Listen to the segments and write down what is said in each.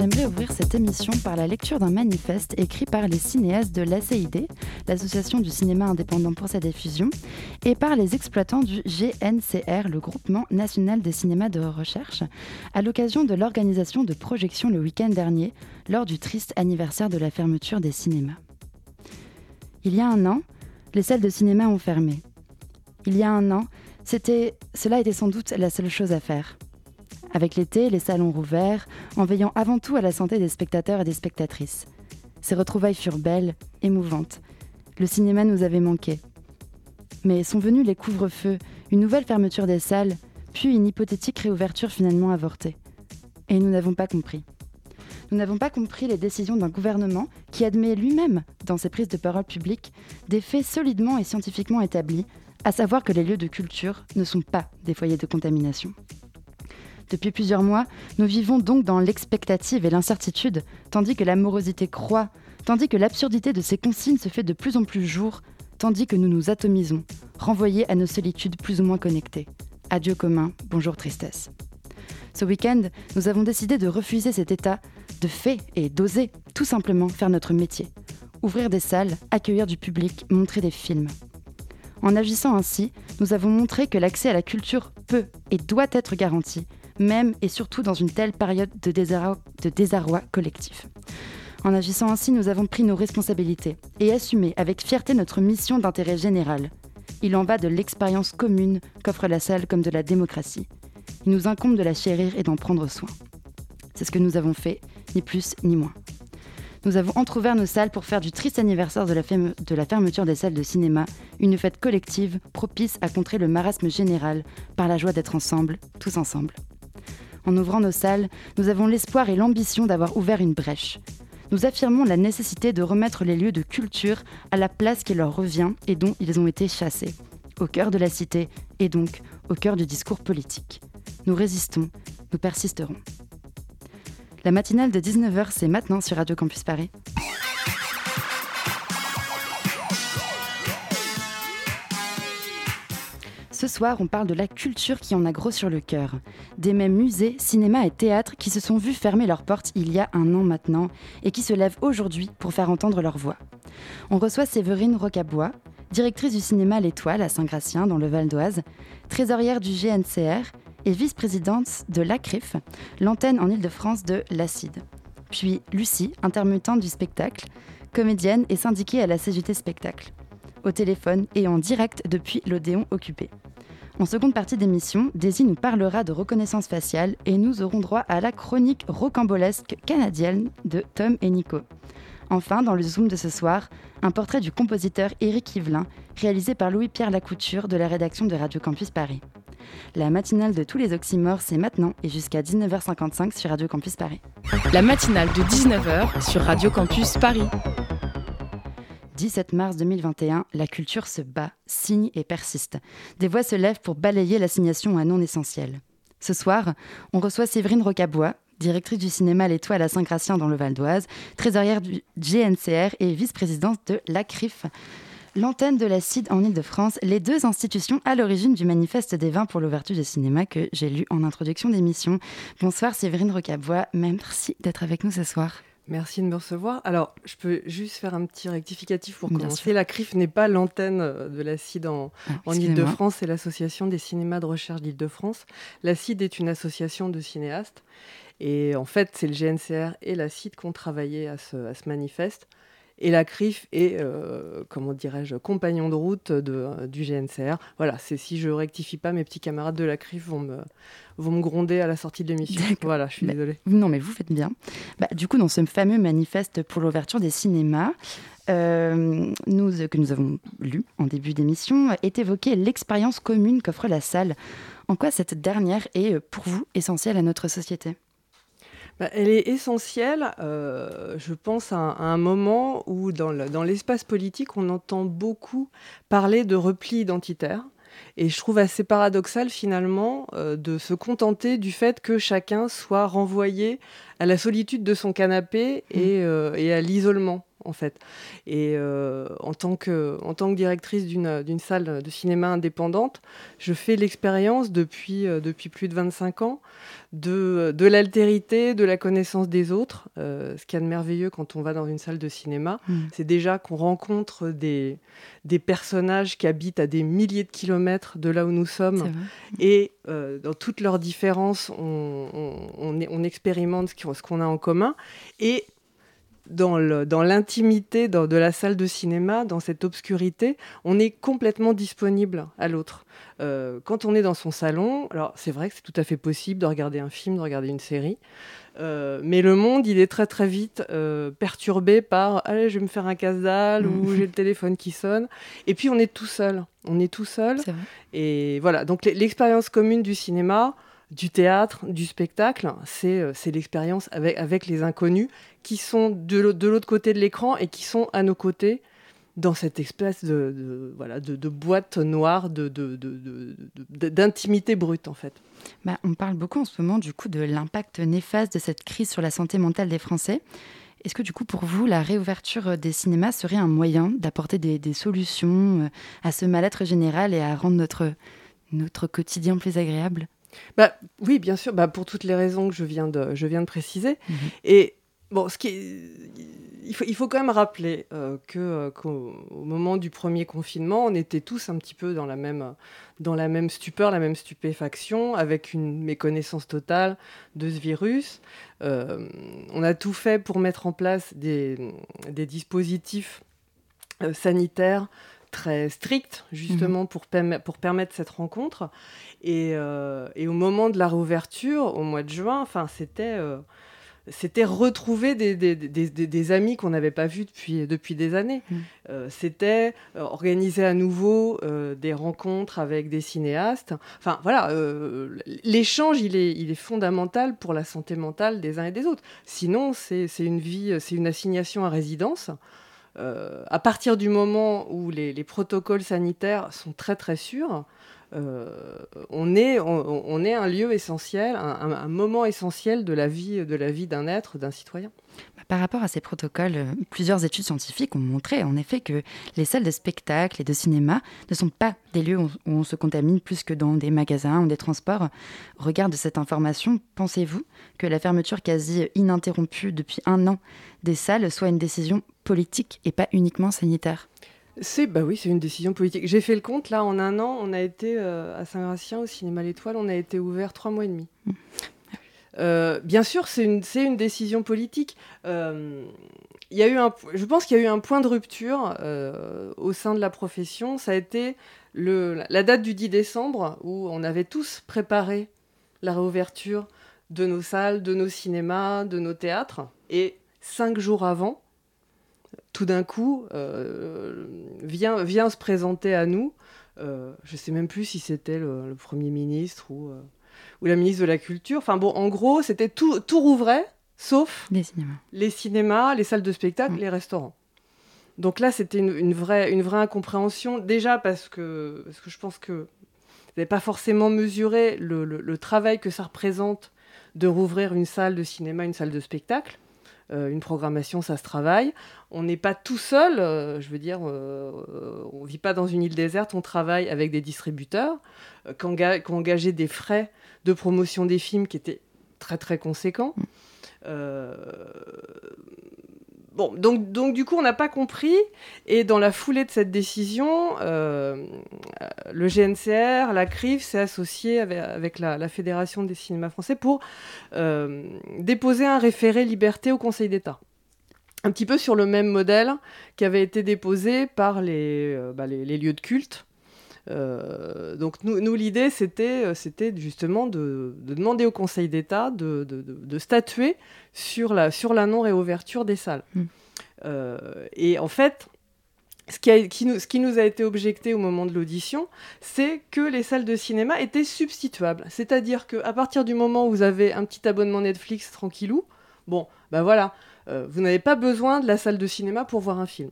J'aimerais ouvrir cette émission par la lecture d'un manifeste écrit par les cinéastes de l'ACID, l'Association du cinéma indépendant pour sa diffusion, et par les exploitants du GNCR, le Groupement national des cinémas de recherche, à l'occasion de l'organisation de projections le week-end dernier, lors du triste anniversaire de la fermeture des cinémas. Il y a un an, les salles de cinéma ont fermé. Il y a un an, c'était, cela était sans doute la seule chose à faire. Avec l'été, les salles ont rouvert, en veillant avant tout à la santé des spectateurs et des spectatrices. Ces retrouvailles furent belles, émouvantes. Le cinéma nous avait manqué. Mais sont venus les couvre-feux, une nouvelle fermeture des salles, puis une hypothétique réouverture finalement avortée. Et nous n'avons pas compris. Nous n'avons pas compris les décisions d'un gouvernement qui admet lui-même, dans ses prises de parole publiques, des faits solidement et scientifiquement établis, à savoir que les lieux de culture ne sont pas des foyers de contamination. Depuis plusieurs mois, nous vivons donc dans l'expectative et l'incertitude, tandis que l'amorosité croît, tandis que l'absurdité de ces consignes se fait de plus en plus jour, tandis que nous nous atomisons, renvoyés à nos solitudes plus ou moins connectées. Adieu commun, bonjour tristesse. Ce week-end, nous avons décidé de refuser cet état de fait et d'oser tout simplement faire notre métier. Ouvrir des salles, accueillir du public, montrer des films. En agissant ainsi, nous avons montré que l'accès à la culture peut et doit être garanti, même et surtout dans une telle période de désarroi, collectif. En agissant ainsi, nous avons pris nos responsabilités et assumé avec fierté notre mission d'intérêt général. Il en va de l'expérience commune qu'offre la salle comme de la démocratie. Il nous incombe de la chérir et d'en prendre soin. C'est ce que nous avons fait, ni plus ni moins. Nous avons entr'ouvert nos salles pour faire du triste anniversaire de la, fermeture des salles de cinéma une fête collective propice à contrer le marasme général par la joie d'être ensemble, tous ensemble. En ouvrant nos salles, nous avons l'espoir et l'ambition d'avoir ouvert une brèche. Nous affirmons la nécessité de remettre les lieux de culture à la place qui leur revient et dont ils ont été chassés, au cœur de la cité et donc au cœur du discours politique. Nous résistons, nous persisterons. La matinale de 19h, c'est maintenant sur Radio Campus Paris. Ce soir, on parle de la culture qui en a gros sur le cœur. Des mêmes musées, cinémas et théâtres qui se sont vus fermer leurs portes il y a un an maintenant et qui se lèvent aujourd'hui pour faire entendre leur voix. On reçoit Séverine Rocabois, directrice du cinéma L'Étoile à Saint-Gratien dans le Val d'Oise, trésorière du GNCR et vice-présidente de l'ACRIF, l'antenne en Ile-de-France de l'ACID. Puis Lucie, intermittente du spectacle, comédienne et syndiquée à la CGT Spectacle. Au téléphone et en direct depuis l'Odéon occupé. En seconde partie d'émission, Daisy nous parlera de reconnaissance faciale et nous aurons droit à la chronique rocambolesque canadienne de Tom et Nico. Enfin, dans le Zoom de ce soir, un portrait du compositeur Éric Yvelin, réalisé par Louis-Pierre Lacouture de la rédaction de Radio Campus Paris. La matinale de tous les oxymores, c'est maintenant et jusqu'à 19h55 sur Radio Campus Paris. La matinale de 19h sur Radio Campus Paris. 17 mars 2021, la culture se bat, signe et persiste. Des voix se lèvent pour balayer l'assignation à non essentiel. Ce soir, on reçoit Séverine Rocabois, directrice du cinéma L'Étoile à Saint-Gratien dans le Val d'Oise, trésorière du GNCR et vice-présidente de l'ACRIF, l'antenne de la CID en Ile-de-France, les deux institutions à l'origine du manifeste des vins pour l'ouverture des cinémas que j'ai lu en introduction d'émission. Bonsoir Séverine Rocabois, merci d'être avec nous ce soir. Merci de me recevoir. Alors, je peux juste faire un petit rectificatif pour commencer. La CRIF n'est pas l'antenne euh, de la CID en, ah, Ile-de-France, c'est l'Association des cinémas de recherche d'Ile-de-France. La CID est une association de cinéastes. Et en fait, c'est le GNCR et la CID qui ont travaillé à ce, à ce manifeste. Et la CRIF est, euh, comment dirais-je, compagnon de route de, du GNCR. Voilà, c'est si je rectifie pas, mes petits camarades de la CRIF vont me, vont me gronder à la sortie de l'émission. Voilà, je suis désolée. Non, mais vous faites bien. Bah, du coup, dans ce fameux manifeste pour l'ouverture des cinémas, euh, nous, que nous avons lu en début d'émission, est évoquée l'expérience commune qu'offre la salle. En quoi cette dernière est, pour vous, essentielle à notre société? Bah, elle est essentielle, euh, je pense, à, un moment où dans l'espace politique, on entend beaucoup parler de repli identitaire Et je trouve assez paradoxal finalement de se contenter du fait que chacun soit renvoyé à la solitude de son canapé et mmh. à l'isolement en fait. Et euh, en, tant que, en tant que directrice d'une salle de cinéma indépendante, je fais l'expérience depuis, euh, depuis plus de 25 ans de, de l'altérité, de la connaissance des autres. Euh, ce qui est de merveilleux quand on va dans une salle de cinéma, mm. c'est déjà qu'on rencontre des, des personnages qui habitent à des milliers de kilomètres de là où nous sommes. Et dans toutes leurs différences, on, on, on expérimente ce qu'on a en commun. Et dans l'intimité de la salle de cinéma, dans cette obscurité, on est complètement disponible à l'autre. Euh, quand on est dans son salon, alors c'est vrai que c'est tout à fait possible de regarder un film, de regarder une série, euh, mais le monde, il est très très vite euh, perturbé par allez, je vais me faire un casse-dalle ou mm. j'ai le téléphone qui sonne. Et puis on est tout seul. On est tout seul. Et voilà. Donc l'expérience commune du cinéma, du théâtre, du spectacle, c'est l'expérience avec, les inconnus qui sont de l'autre côté de l'écran et qui sont à nos côtés dans cette espèce de, boîte noire d'intimité brute en fait. Bah, on parle beaucoup en ce moment du coup de l'impact néfaste de cette crise sur la santé mentale des Français. Est-ce que du coup pour vous la réouverture des cinémas serait un moyen d'apporter des, solutions euh, à ce mal-être général et à rendre notre quotidien plus agréable? Bah, Oui, bien sûr, bah, pour toutes les raisons que je viens de, je viens de préciser. Mmh et Bon, ce qui il, faut, il faut quand même rappeler euh, euh, qu'au moment du premier confinement, on était tous un petit peu dans la même, dans la même stupeur, la même stupéfaction, avec une méconnaissance totale de ce virus. Euh, on a tout fait pour mettre en place des, des dispositifs sanitaires très stricts, justement, mmh. pour, pour permettre cette rencontre. Et, et, au moment de la réouverture, au mois de juin, enfin, c'était c'était retrouver des, amis qu'on n'avait pas vus depuis, depuis des années. Mm. Euh, c'était euh, organiser à nouveau euh, des rencontres avec des cinéastes. Enfin, voilà, l'échange, il est, il est fondamental pour la santé mentale des uns et des autres. Sinon, c'est une vie, c'est une assignation à résidence. À partir du moment où les, les, protocoles sanitaires sont très très sûrs, euh, on, est, on, est un lieu essentiel, un, moment essentiel de la vie, de la vie d'un être, d'un citoyen. Bah, par rapport à ces protocoles, euh, plusieurs études scientifiques ont montré en effet que les salles de spectacle et de cinéma ne sont pas des lieux où on se contamine plus que dans des magasins ou des transports. Au regard de cette information, pensez-vous que la fermeture quasi ininterrompue depuis un an des salles soit une décision politique et pas uniquement sanitaire? C'est bah oui, c'est une décision politique. J'ai fait le compte là en un an, on a été euh, à Saint-Gratien au cinéma L'Étoile, on a été ouvert trois mois et demi. Mmh. Euh, bien sûr, c'est une, une, décision politique. Euh, y a eu un, je pense qu'il y a eu un point de rupture euh, au sein de la profession. Ça a été le, la date du 10 décembre où on avait tous préparé la réouverture de nos salles, de nos cinémas, de nos théâtres. Et cinq jours avant, tout d'un coup, euh, vient, vient se présenter à nous. Euh, je ne sais même plus si c'était le, Premier ministre ou, euh, ou la ministre de la Culture. Enfin bon, en gros, c'était tout, tout rouvrait, sauf les cinémas, les, cinémas, les salles de spectacle, mm. les restaurants. Donc là, c'était une, vraie, une vraie incompréhension. Déjà parce que, parce que je pense que vous n'avez pas forcément mesuré le, le, travail que ça représente de rouvrir une salle de cinéma, une salle de spectacle. Euh, une programmation, ça se travaille. On n'est pas tout seul, euh, je veux dire, euh, on ne vit pas dans une île déserte, on travaille avec des distributeurs qui ont engagé des frais de promotion des films qui étaient très très conséquents. Donc, donc du coup, on n'a pas compris. Et dans la foulée de cette décision, euh, le GNCR, la CRIF, s'est associé avec, la, Fédération des cinémas français pour euh, déposer un référé liberté au Conseil d'État. Un petit peu sur le même modèle qui avait été déposé par les, euh, bah, lieux de culte donc nous, l'idée, c'était, euh, c'était justement de, demander au Conseil d'État de, de, statuer sur la, sur la non-réouverture des salles. Hmm. Euh, et en fait, ce qui, a, qui, nous, ce qui, nous, a été objecté au moment de l'audition, c'est que les salles de cinéma étaient substituables. C'est-à-dire qu'à partir du moment où vous avez un petit abonnement Netflix tranquillou, bon, ben voilà, vous n'avez pas besoin de la salle de cinéma pour voir un film.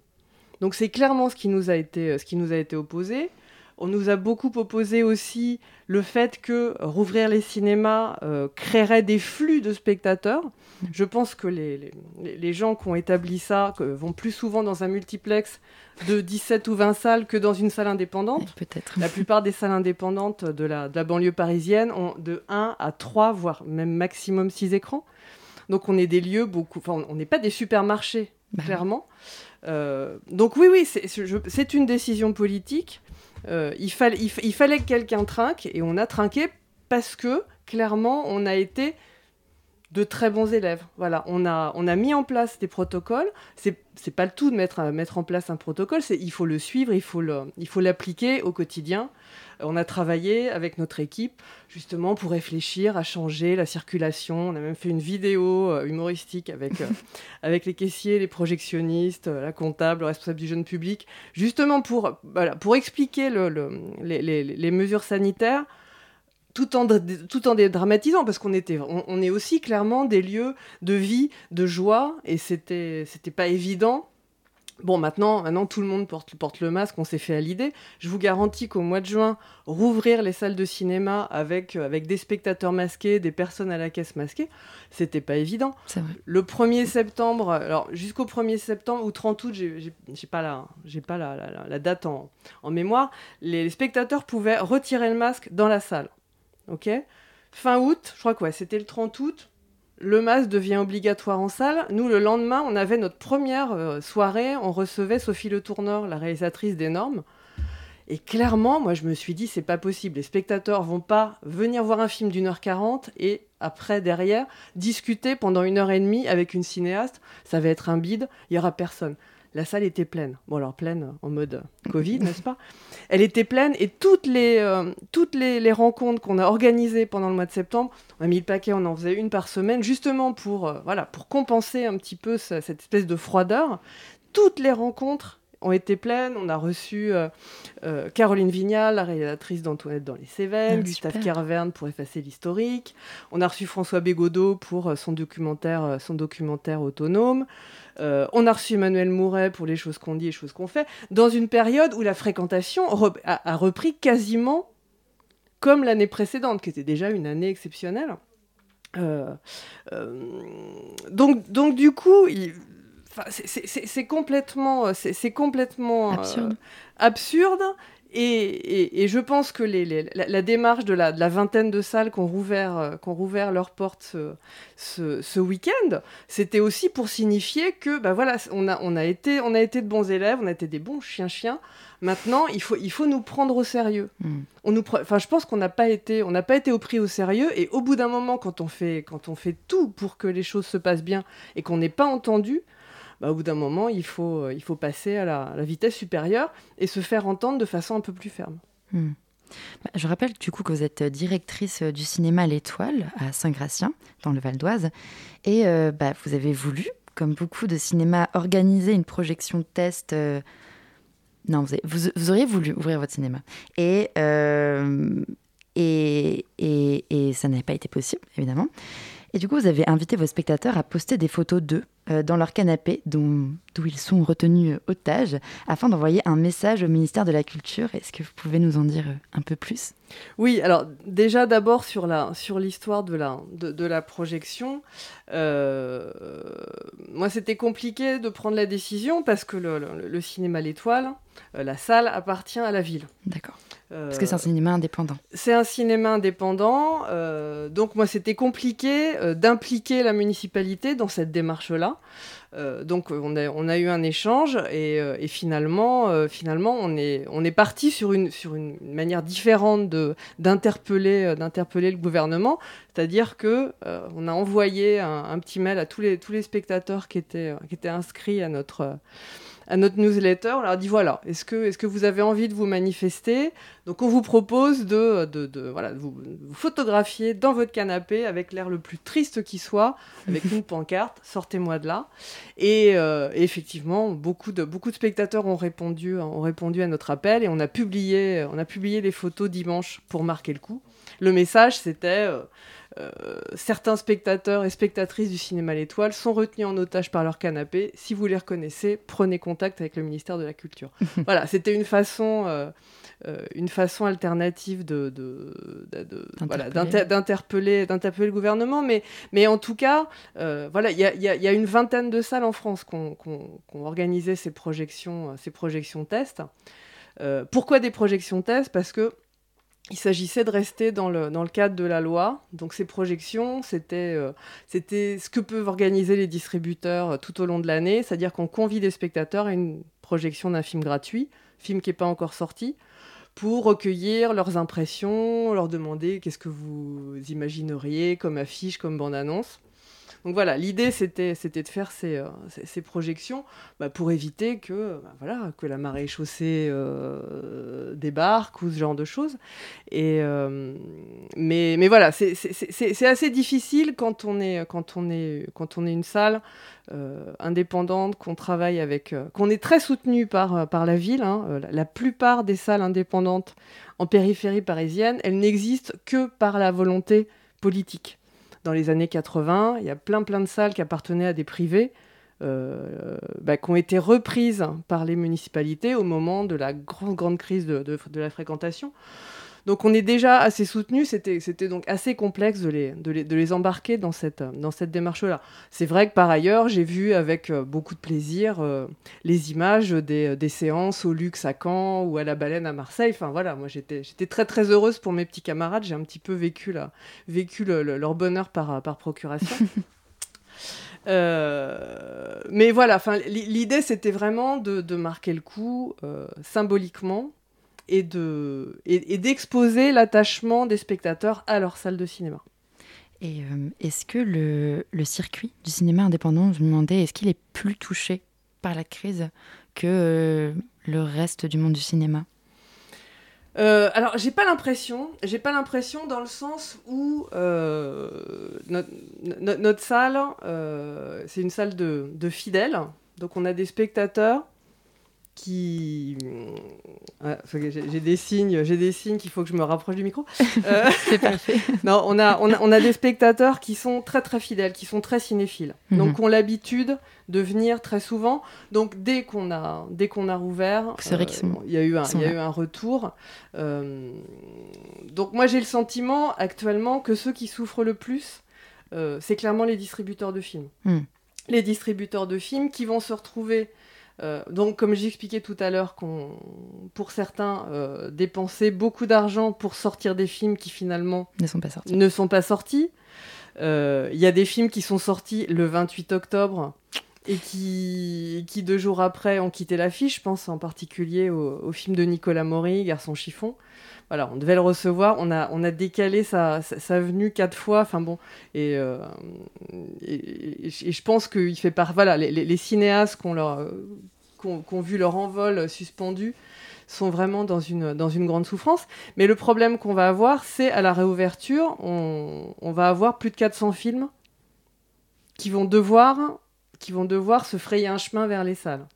Donc c'est clairement ce qui nous a été, ce qui nous a été opposé. On nous a beaucoup opposé aussi le fait que rouvrir les cinémas euh, créerait des flux de spectateurs. Je pense que les, les, gens qui ont établi ça vont plus souvent dans un multiplex de 17 ou 20 salles que dans une salle indépendante. Peut-être. La plupart des salles indépendantes de la, de la banlieue parisienne ont de 1 à 3, voire même maximum 6 écrans. Donc on est des lieux beaucoup... Enfin, on n'est pas des supermarchés, bah clairement. Euh, donc oui, oui, c'est une décision politique. Euh, il, fallait, il, fallait que quelqu'un trinque et on a trinqué parce que clairement on a été de très bons élèves. Voilà, on a, on a mis en place des protocoles. C'est, c'est pas le tout de mettre, mettre en place un protocole, c'est il faut le suivre, il faut, le, il faut l'appliquer au quotidien. On a travaillé avec notre équipe justement pour réfléchir à changer la circulation. On a même fait une vidéo euh, humoristique avec, euh, avec les caissiers, les projectionnistes, euh, la comptable, le responsable du jeune public, justement pour, voilà, pour expliquer le, les, les, les mesures sanitaires tout en, tout en dédramatisant, parce qu'on était, on, est aussi clairement des lieux de vie, de joie, et c'était, c'était pas évident. Bon, maintenant, maintenant, tout le monde porte, porte le masque, on s'est fait à l'idée. Je vous garantis qu'au mois de juin, rouvrir les salles de cinéma avec, avec des spectateurs masqués, des personnes à la caisse masquées, c'était pas évident. Vrai. Le 1er septembre, alors jusqu'au 1er septembre ou 30 août, j'ai pas, la, pas la, la, la date en, en mémoire, les spectateurs pouvaient retirer le masque dans la salle. Ok? Fin août, je crois que c'était le 30 août, le masque devient obligatoire en salle. Nous, le lendemain, on avait notre première euh, soirée, on recevait Sophie Le Tourneur, la réalisatrice des normes. Et clairement, moi, je me suis dit, c'est pas possible. Les spectateurs vont pas venir voir un film d'une heure quarante et après, derrière, discuter pendant une heure et demie avec une cinéaste. Ça va être un bide, il y aura personne la salle était pleine. Bon, alors pleine en mode Covid, n'est-ce pas? Elle était pleine et toutes les, euh, toutes les, rencontres qu'on a organisées pendant le mois de septembre, on a mis le paquet, on en faisait une par semaine, justement pour, euh, voilà, pour compenser un petit peu cette espèce de froideur. Toutes les rencontres ont été pleines. On a reçu euh, Caroline Vignal, la réalisatrice d'Antoinette dans les Cévennes, ah, Gustave Kerverne pour effacer l'historique. On a reçu François Bégodeau pour son documentaire, son documentaire autonome. Euh, on a reçu Emmanuel Mouret pour les choses qu'on dit et les choses qu'on fait, dans une période où la fréquentation a, repris quasiment comme l'année précédente, qui était déjà une année exceptionnelle. Euh, euh, donc, donc, du coup, c'est complètement, c'est complètement absurde. Et, je pense que la, démarche de la, vingtaine de salles qui ont rouvert, euh, rouvert leurs portes ce, week-end, c'était aussi pour signifier que bah voilà, on a, on, a été, on a été de bons élèves, on a été des bons chiens-chiens. Maintenant, il faut, il faut nous prendre au sérieux. Hmm. On nous, enfin, je pense qu'on n'a pas été, on n'a pas été au prix au sérieux. Et au bout d'un moment, quand on fait, quand on fait tout pour que les choses se passent bien et qu'on n'est pas entendu, bah, au bout d'un moment, il faut, euh, il faut passer à la, vitesse supérieure et se faire entendre de façon un peu plus ferme. Hmm. Bah, je rappelle du coup que vous êtes directrice du cinéma L'Étoile à Saint-Gratien, dans le Val d'Oise, et euh, bah, vous avez voulu, comme beaucoup de cinémas, organiser une projection test. Euh, non, vous, vous, auriez voulu ouvrir votre cinéma. Et, et, et, ça n'avait pas été possible, évidemment. Et du coup, vous avez invité vos spectateurs à poster des photos d'eux euh, dans leur canapé, d'où ils sont retenus euh, otages, afin d'envoyer un message au ministère de la Culture. Est-ce que vous pouvez nous en dire euh, un peu plus? Oui, alors déjà d'abord sur l'histoire sur de, la, de, de, la projection. moi, c'était compliqué de prendre la décision parce que le, le cinéma L'Étoile, la salle appartient à la ville. D'accord. Parce que c'est un cinéma indépendant. C'est un cinéma indépendant. Euh, donc moi, c'était compliqué euh, d'impliquer la municipalité dans cette démarche-là. Euh, donc on a, on a, eu un échange et, et finalement, finalement, on est, on est parti sur une, sur une manière différente d'interpeller, d'interpeller le gouvernement. C'est-à-dire que on a envoyé un, un, petit mail à tous les, tous les spectateurs qui étaient, qui étaient inscrits à notre à notre newsletter. On leur dit voilà, est-ce que, est que vous avez envie de vous manifester? Donc on vous propose de, de, voilà, vous, photographier dans votre canapé avec l'air le plus triste qui soit, avec une pancarte, sortez-moi de là. Et, euh, effectivement, beaucoup de, beaucoup de spectateurs ont répondu, ont répondu à notre appel et on a publié, on a publié les photos dimanche pour marquer le coup. Le message, c'était certains spectateurs et spectatrices du cinéma L'Étoile sont retenus en otage par leur canapé. Si vous les reconnaissez, prenez contact avec le ministère de la Culture. voilà, c'était une façon euh, une façon alternative de, d'interpeller, d'interpeller le gouvernement. Mais, mais en tout cas, euh, voilà, il y, y a, une vingtaine de salles en France qui ont, organisé ces projections, ces projections tests. Euh, pourquoi des projections tests? Parce que il s'agissait de rester dans le, cadre de la loi. Donc ces projections, c'était c'était ce que peuvent organiser les distributeurs tout au long de l'année, c'est-à-dire qu'on convie des spectateurs à une projection d'un film gratuit, film qui n'est pas encore sorti, pour recueillir leurs impressions, leur demander qu'est-ce que vous imagineriez comme affiche, comme bande-annonce. Donc voilà, l'idée c'était, de faire ces, euh, projections bah, pour éviter que, bah, voilà, que la marée chaussée euh, débarque ou ce genre de choses. Euh, mais, voilà, c'est, assez difficile quand on est, une salle indépendante, qu'on travaille avec, qu'on est très soutenu par, la ville. Hein. La plupart des salles indépendantes en périphérie parisienne, elles n'existent que par la volonté politique dans les années 80. Il y a plein plein de salles qui appartenaient à des privés. Euh, bah, qui ont été reprises par les municipalités au moment de la grande, grande crise de, de la fréquentation. Donc on est déjà assez soutenu, c'était donc assez complexe de les, de les, embarquer dans cette, dans cette démarche-là. C'est vrai que par ailleurs, j'ai vu avec euh, beaucoup de plaisir euh, les images des, des, séances au luxe à Caen ou à la baleine à Marseille. Enfin voilà, moi j'étais très très heureuse pour mes petits camarades, j'ai un petit peu vécu, là, vécu leur bonheur par, par procuration. Euh, mais voilà, l'idée c'était vraiment de, de, marquer le coup symboliquement et de et, d'exposer l'attachement des spectateurs à leur salle de cinéma. Et euh, est-ce que le, le, circuit du cinéma indépendant, je me demandais, est-ce qu'il est plus touché par la crise que euh, le reste du monde du cinéma? Euh, alors, j'ai pas l'impression. J'ai pas l'impression dans le sens où notre, notre, salle, c'est une salle de, de, fidèles. Donc, on a des spectateurs qui j'ai des signes j'ai des signes qu'il faut que je me rapproche du micro. Euh, c'est parfait. Non on a, on a, on a des spectateurs qui sont très très fidèles qui sont très cinéphiles. Mhm. donc ont l'habitude de venir très souvent. Donc dès qu'on a dès qu'on a rouvert euh, il y a eu un il y a eu un retour. Euh, donc moi j'ai le sentiment actuellement que ceux qui souffrent le plus c'est clairement les distributeurs de films. Hmm. les distributeurs de films qui vont se retrouver euh, donc, comme j'expliquais tout à l'heure, qu'on, pour certains, euh, dépenser beaucoup d'argent pour sortir des films qui finalement ne sont pas sortis. Ne sont pas sortis. Euh, il y a des films qui sont sortis le 28 octobre et qui, qui deux jours après ont quitté l'affiche. Je pense en particulier au, film de Nicolas Maury, Garçon chiffon. Voilà, on devait le recevoir, on a, on a décalé sa, sa, venue quatre fois, enfin bon, et, et, je pense qu'il fait part, voilà, les, cinéastes qu'on leur, qui ont, vu leur envol suspendu sont vraiment dans une, dans une grande souffrance. Mais le problème qu'on va avoir, c'est à la réouverture, on, on, va avoir plus de 400 films qui vont devoir, qui vont devoir se frayer un chemin vers les salles.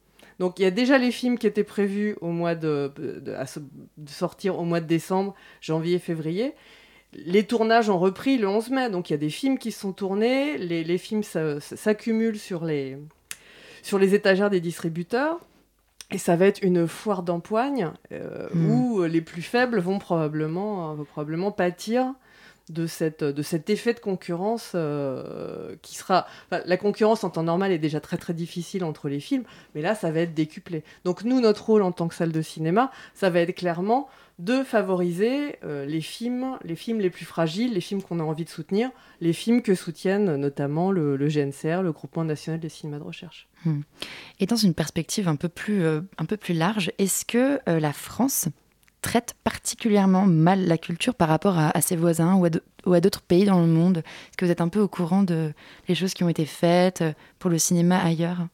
Donc il y a déjà les films qui étaient prévus au mois de, de, sortir au mois de décembre, janvier, février. Les tournages ont repris le 11 mai, donc il y a des films qui sont tournés, les, les films s'accumulent sur les, sur les étagères des distributeurs. Et ça va être une foire d'empoigne euh, hmm. où les plus faibles vont probablement, vont probablement pâtir de, cette, de cet effet de concurrence euh, qui sera... la concurrence en temps normal est déjà très très difficile entre les films, mais là ça va être décuplé. Donc nous, notre rôle en tant que salle de cinéma, ça va être clairement de favoriser euh, les films, les films les plus fragiles, les films qu'on a envie de soutenir, les films que soutiennent notamment le, GNCR, le Groupement national des cinémas de recherche. Hmm. Et dans une perspective un peu plus, euh, un peu plus large, est-ce que la France traite particulièrement mal la culture par rapport à, ses voisins ou à d'autres pays dans le monde Est-ce que vous êtes un peu au courant de les choses qui ont été faites pour le cinéma ailleurs?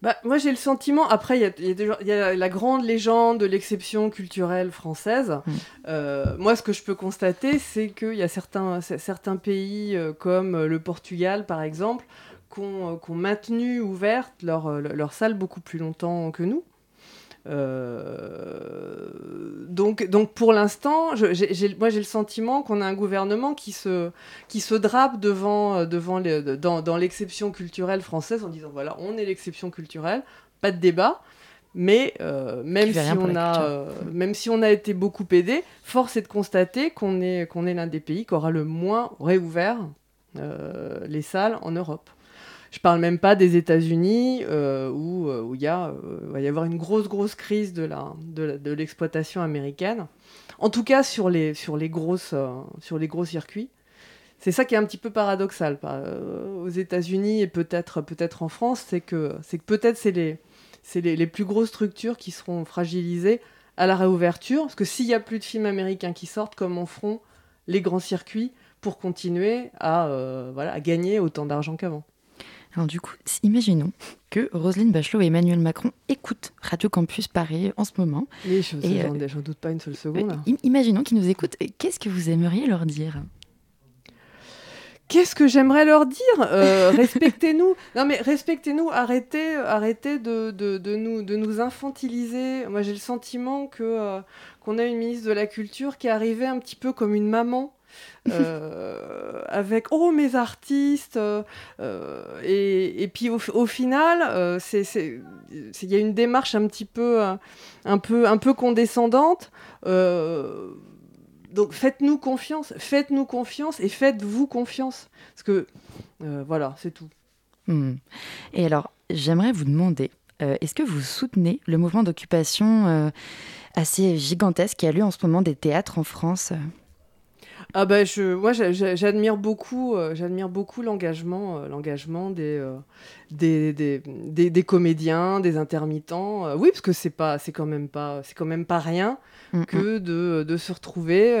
Bah, moi, j'ai le sentiment. Après, il y, a la grande légende de l'exception culturelle française. Mm. Euh, moi, ce que je peux constater, c'est qu'il y a certains, certains pays, euh, comme le Portugal, par exemple, qui ont, maintenu ouvertes leurs leur salles beaucoup plus longtemps que nous. Donc, donc pour l'instant, moi j'ai le sentiment qu'on a un gouvernement qui se, qui se drape devant, devant les, dans, dans l'exception culturelle française en disant voilà, on est l'exception culturelle, pas de débat. Mais euh, même, si on a, euh, même si on a été beaucoup aidé, force est de constater qu'on est, qu'on est l'un des pays qui aura le moins réouvert euh, les salles en Europe. Je parle même pas des États-Unis où il où y a, va y avoir une grosse grosse crise de l'exploitation américaine. En tout cas sur les sur les grosses sur les gros circuits. C'est ça qui est un petit peu paradoxal aux États-Unis et peut-être peut-être en France, c'est que que peut-être c'est les les, plus grosses structures qui seront fragilisées à la réouverture. Parce que s'il n'y a plus de films américains qui sortent, comment feront les grands circuits pour continuer à, euh, voilà, à gagner autant d'argent qu'avant? Alors du coup, imaginons que Roselyne Bachelot et Emmanuel Macron écoutent Radio Campus Paris en ce moment. Oui, je n'en euh, doute pas une seule seconde. Euh, imaginons qu'ils nous écoutent. Qu'est-ce que vous aimeriez leur dire? Qu'est-ce que j'aimerais leur dire? Euh, Respectez-nous. Non mais respectez-nous. Arrêtez, arrêtez de, de, nous, de nous infantiliser. Moi j'ai le sentiment que euh, qu'on a une ministre de la culture qui est arrivée un petit peu comme une maman. Euh, avec oh mes artistes et, et, puis au, final c'est il y a une démarche un petit peu un peu un peu condescendante donc faites-nous confiance, faites-nous confiance et faites-vous confiance. Parce que euh, voilà, c'est tout. Hmm. Et alors, j'aimerais vous demander, euh, est-ce que vous soutenez le mouvement d'occupation euh, assez gigantesque qui a lieu en ce moment des théâtres en France? Ah ben je, moi j'admire beaucoup, euh, j'admire beaucoup l'engagement, euh, l'engagement euh, des, des, des, comédiens, des intermittents. oui, parce que c'est pas, c'est quand même pas, c'est quand même pas rien mm, que de, de, se retrouver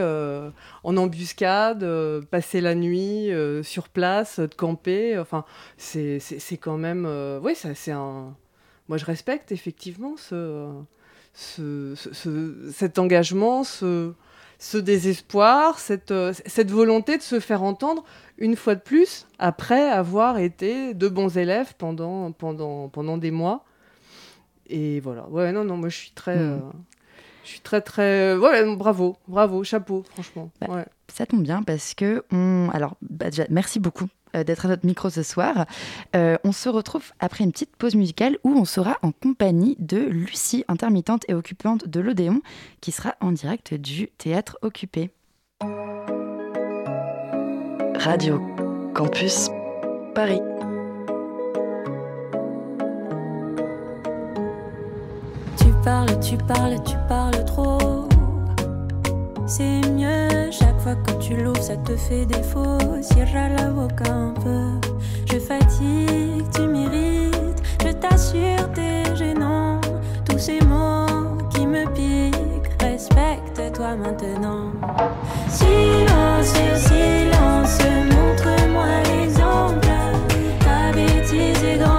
en embuscade, passer la nuit sur place, de camper. Enfin, c'est, c'est, quand même, oui, ça c'est un. Moi, je respecte effectivement ce, ce, ce cet engagement, ce ce désespoir, cette, euh, cette volonté de se faire entendre une fois de plus après avoir été de bons élèves pendant, pendant, pendant des mois. Et voilà. Ouais, non, non, moi je suis très. Hmm. Euh, je suis très très ouais bravo bravo chapeau franchement bah, ouais. ça tombe bien parce que on alors bah, déjà merci beaucoup euh, d'être à notre micro ce soir. Euh, on se retrouve après une petite pause musicale où on sera en compagnie de Lucie, intermittente et occupante de l'Odéon, qui sera en direct du théâtre occupé. Radio Campus Paris. Tu parles, tu parles, tu parles trop. C'est mieux chaque fois que tu l'ouvres, ça te fait défaut. Cierra la boca un peu. Je fatigue, tu m'irrites. Je t'assure, t'es gênant. Tous ces mots qui me piquent, respecte-toi maintenant. Silence, silence, montre-moi l'exemple. Ta bêtise est grande.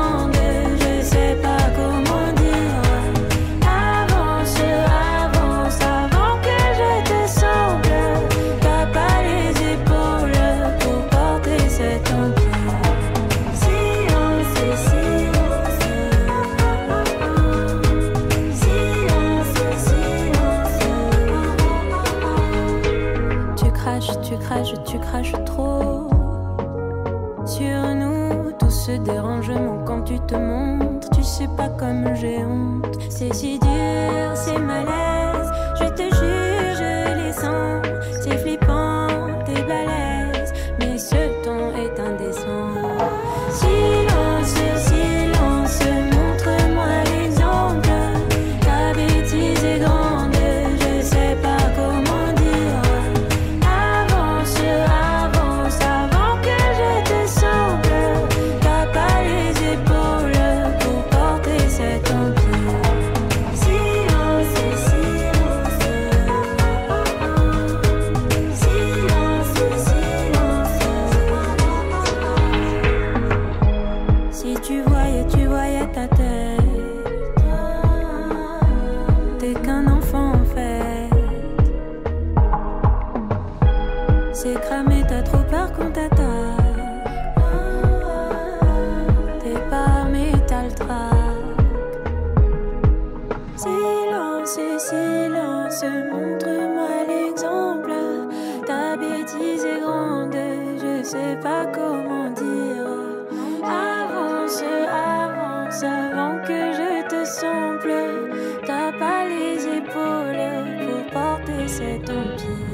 T'as pas les épaules pour porter cet empire.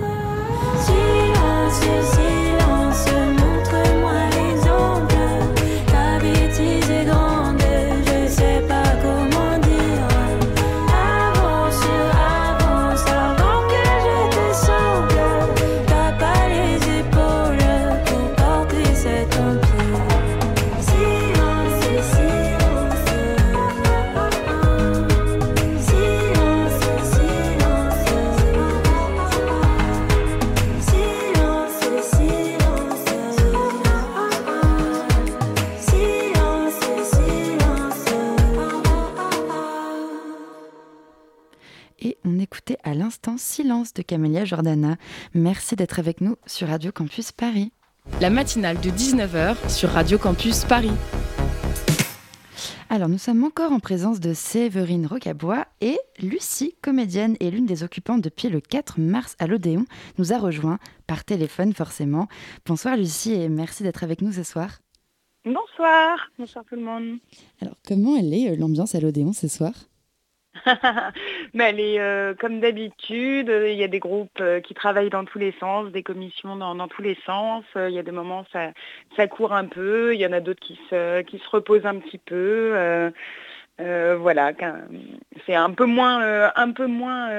Camélia Jordana. Merci d'être avec nous sur Radio Campus Paris. La matinale de 19h sur Radio Campus Paris. Alors nous sommes encore en présence de Séverine Rocabois et Lucie, comédienne et l'une des occupantes depuis le 4 mars à l'Odéon, nous a rejoint par téléphone forcément. Bonsoir Lucie et merci d'être avec nous ce soir. Bonsoir, bonsoir tout le monde. Alors comment elle est euh, l'ambiance à l'Odéon ce soir? Mais euh, comme d'habitude, il y a des groupes euh, qui travaillent dans tous les sens, des commissions dans, tous les sens. Euh, il y a des moments ça, ça court un peu, il y en a d'autres qui se, qui se reposent un petit peu. voilà, c'est un peu moins, un peu moins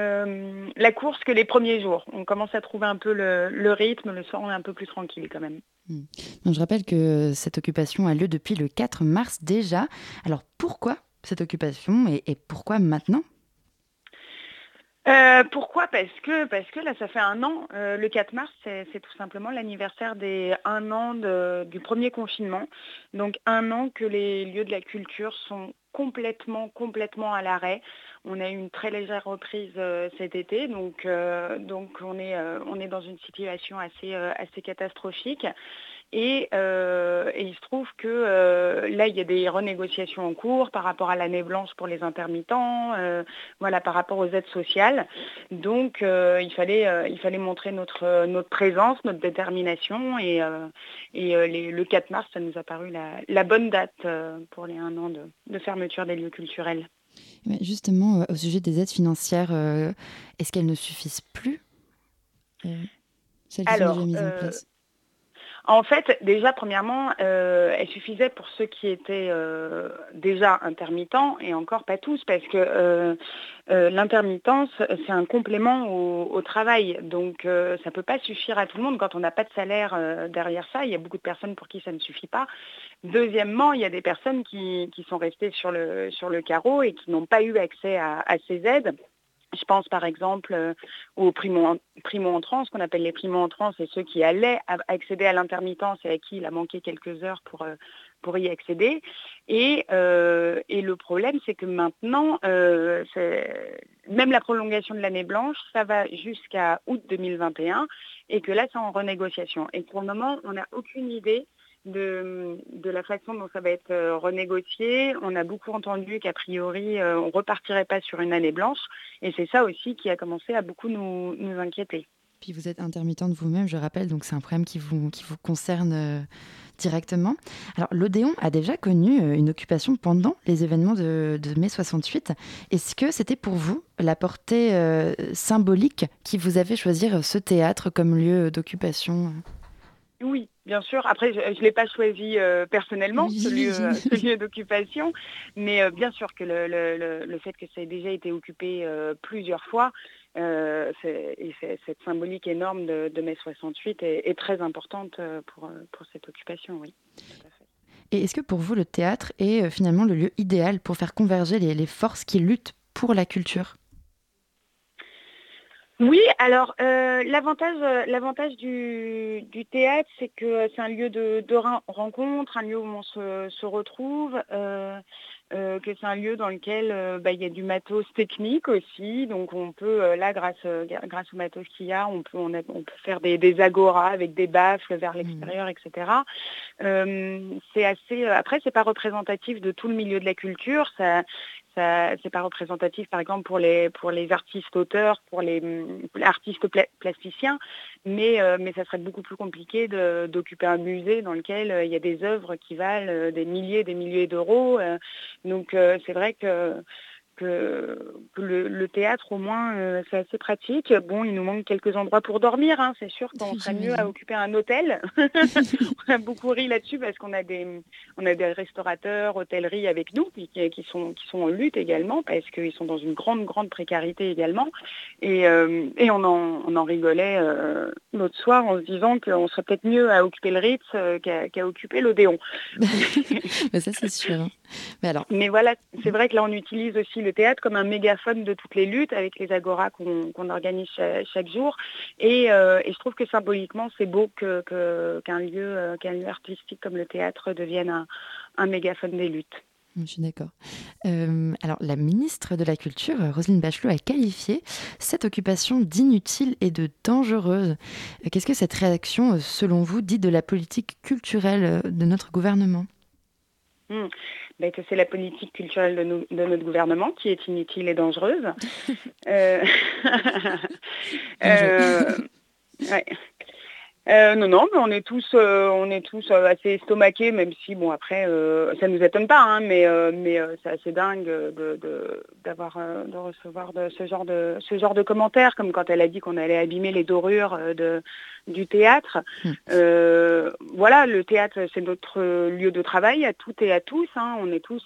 la course que les premiers jours. On commence à trouver un peu le, rythme, le soir on est un peu plus tranquille quand même. Hmm. je rappelle que cette occupation a lieu depuis le 4 mars déjà. Alors pourquoi cette occupation et, pourquoi maintenant? Euh, pourquoi? Parce que parce que là, ça fait un an. Euh, le 4 mars, c'est tout simplement l'anniversaire des un an du premier confinement. Donc un an que les lieux de la culture sont complètement complètement à l'arrêt. On a eu une très légère reprise euh, cet été, donc donc on est on est dans une situation assez assez catastrophique. Euh, et, il se trouve que euh, là, il y a des renégociations en cours par rapport à l'année blanche pour les intermittents, euh, voilà, par rapport aux aides sociales. Donc, il, fallait, il fallait montrer notre, notre présence, notre détermination. Et, et le 4 mars, ça nous a paru la, bonne date pour les un an de, fermeture des lieux culturels. Justement, au sujet des aides financières, est-ce qu'elles ne suffisent plus celles qui sont déjà mises en place? En fait, déjà, premièrement, euh, elle suffisait pour ceux qui étaient euh, déjà intermittents, et encore pas tous, parce que euh, l'intermittence, c'est un complément au, travail. Donc, ça ne peut pas suffire à tout le monde quand on n'a pas de salaire derrière ça. Il y a beaucoup de personnes pour qui ça ne suffit pas. Deuxièmement, il y a des personnes qui, sont restées sur le, sur le carreau et qui n'ont pas eu accès à ces aides. Je pense par exemple euh, aux primo-entrants, ce qu'on appelle les primo-entrants, c'est ceux qui allaient accéder à l'intermittence et à qui il a manqué quelques heures pour, euh, pour y accéder. Et, euh, et le problème, c'est que maintenant, même la prolongation de l'année blanche, ça va jusqu'à août 2021 et que là, c'est en renégociation. Et pour le moment, on n'a aucune idée de, la façon dont ça va être euh, renégocié. On a beaucoup entendu qu'a priori, euh, on ne repartirait pas sur une année blanche. Et c'est ça aussi qui a commencé à beaucoup nous, inquiéter. Puis vous êtes intermittente vous-même, je rappelle, donc c'est un problème qui vous, qui vous concerne euh, directement. Alors l'Odéon a déjà connu une occupation pendant les événements de, mai 68. Est-ce que c'était pour vous la portée symbolique qui vous avait choisir ce théâtre comme lieu d'occupation? Oui, Bien sûr. Après, je ne l'ai pas choisi euh, personnellement, ce lieu, d'occupation, mais euh, bien sûr que le, fait que ça ait déjà été occupé euh, plusieurs fois, et cette symbolique énorme de, mai 68 est, très importante pour, pour, cette occupation, oui. Et est-ce que pour vous, le théâtre est finalement le lieu idéal pour faire converger les forces qui luttent pour la culture? Oui, alors euh, l'avantage, euh, l'avantage du, théâtre, c'est que c'est un lieu de, rencontre, un lieu où on se, retrouve, euh, que c'est un lieu dans lequel bah, il y a du matos technique aussi. Donc on peut, là, grâce, grâce au matos qu'il y a, on peut, on, peut faire des, des, agoras avec des baffles vers mmh. l'extérieur, etc. c'est assez. Après, c'est pas représentatif de tout le milieu de la culture. Ça, ça c'est pas représentatif par exemple pour les pour les artistes auteurs, pour les, artistes plasticiens, mais mais ça serait beaucoup plus compliqué d'occuper un musée dans lequel il y a des œuvres qui valent des milliers des milliers d'euros. donc c'est vrai que que, le, théâtre, au moins, euh, c'est assez pratique. Bon, il nous manque quelques endroits pour dormir. Hein. C'est sûr qu'on serait mieux à occuper un hôtel. on a beaucoup ri là-dessus parce qu'on a des, on a des restaurateurs, hôtelleries avec nous qui, qui, sont, qui sont en lutte également parce qu'ils sont dans une grande, grande précarité également. Et, euh, et on, en, on en rigolait euh, l'autre soir en se disant qu'on serait peut-être mieux à occuper le Ritz qu'à occuper l'Odéon. Mais ça, c'est sûr. Hein. Mais, alors... Mais voilà, c'est vrai que là, on utilise aussi le théâtre comme un mégaphone de toutes les luttes avec les agoras qu'on organise chaque, jour. Euh, et, je trouve que symboliquement, c'est beau qu'un lieu, euh, lieu, artistique comme le théâtre devienne un, un mégaphone des luttes. Je suis d'accord. Euh, alors, la ministre de la Culture, Roselyne Bachelot, a qualifié cette occupation d'inutile et de dangereuse. Qu'est-ce que cette réaction, selon vous, dit de la politique culturelle de notre gouvernement? Hmm. Ben, que c'est la politique culturelle de, de, notre gouvernement qui est inutile et dangereuse. euh, euh, ouais. Euh, non, non, mais on est tous, euh, on est tous euh, assez estomaqués, même si bon après, ça nous étonne pas, hein, mais mais c'est assez dingue de, d'avoir de, recevoir de, ce genre de ce genre de commentaires, comme quand elle a dit qu'on allait abîmer les dorures de du théâtre. Hmm. voilà, le théâtre, c'est notre lieu de travail à toutes et à tous. Hein, on est tous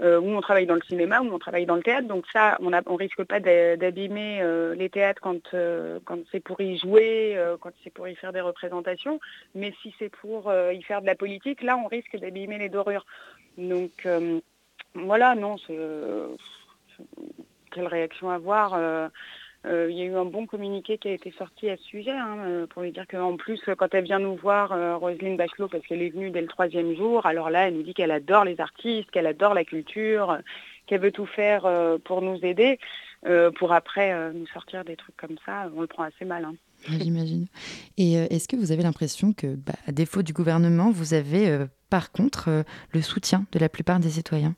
euh, où on travaille dans le cinéma, où on travaille dans le théâtre. Donc ça, on ne risque pas d'abîmer euh, les théâtres quand, euh, quand c'est pour y jouer, quand c'est pour y faire des représentations. Mais si c'est pour y faire de la politique, là, on risque d'abîmer les dorures. Donc voilà, non, quelle réaction avoir il y a eu un bon communiqué qui a été sorti à ce sujet, hein, euh, pour lui dire qu'en plus, quand elle vient nous voir, euh, Roselyne Bachelot, parce qu'elle est venue dès le troisième jour, alors là, elle nous dit qu'elle adore les artistes, qu'elle adore la culture, qu'elle veut tout faire pour nous aider, pour après nous sortir des trucs comme ça, on le prend assez mal. Hein. J'imagine. Et est-ce que vous avez l'impression que, bah, à défaut du gouvernement, vous avez par contre le soutien de la plupart des citoyens?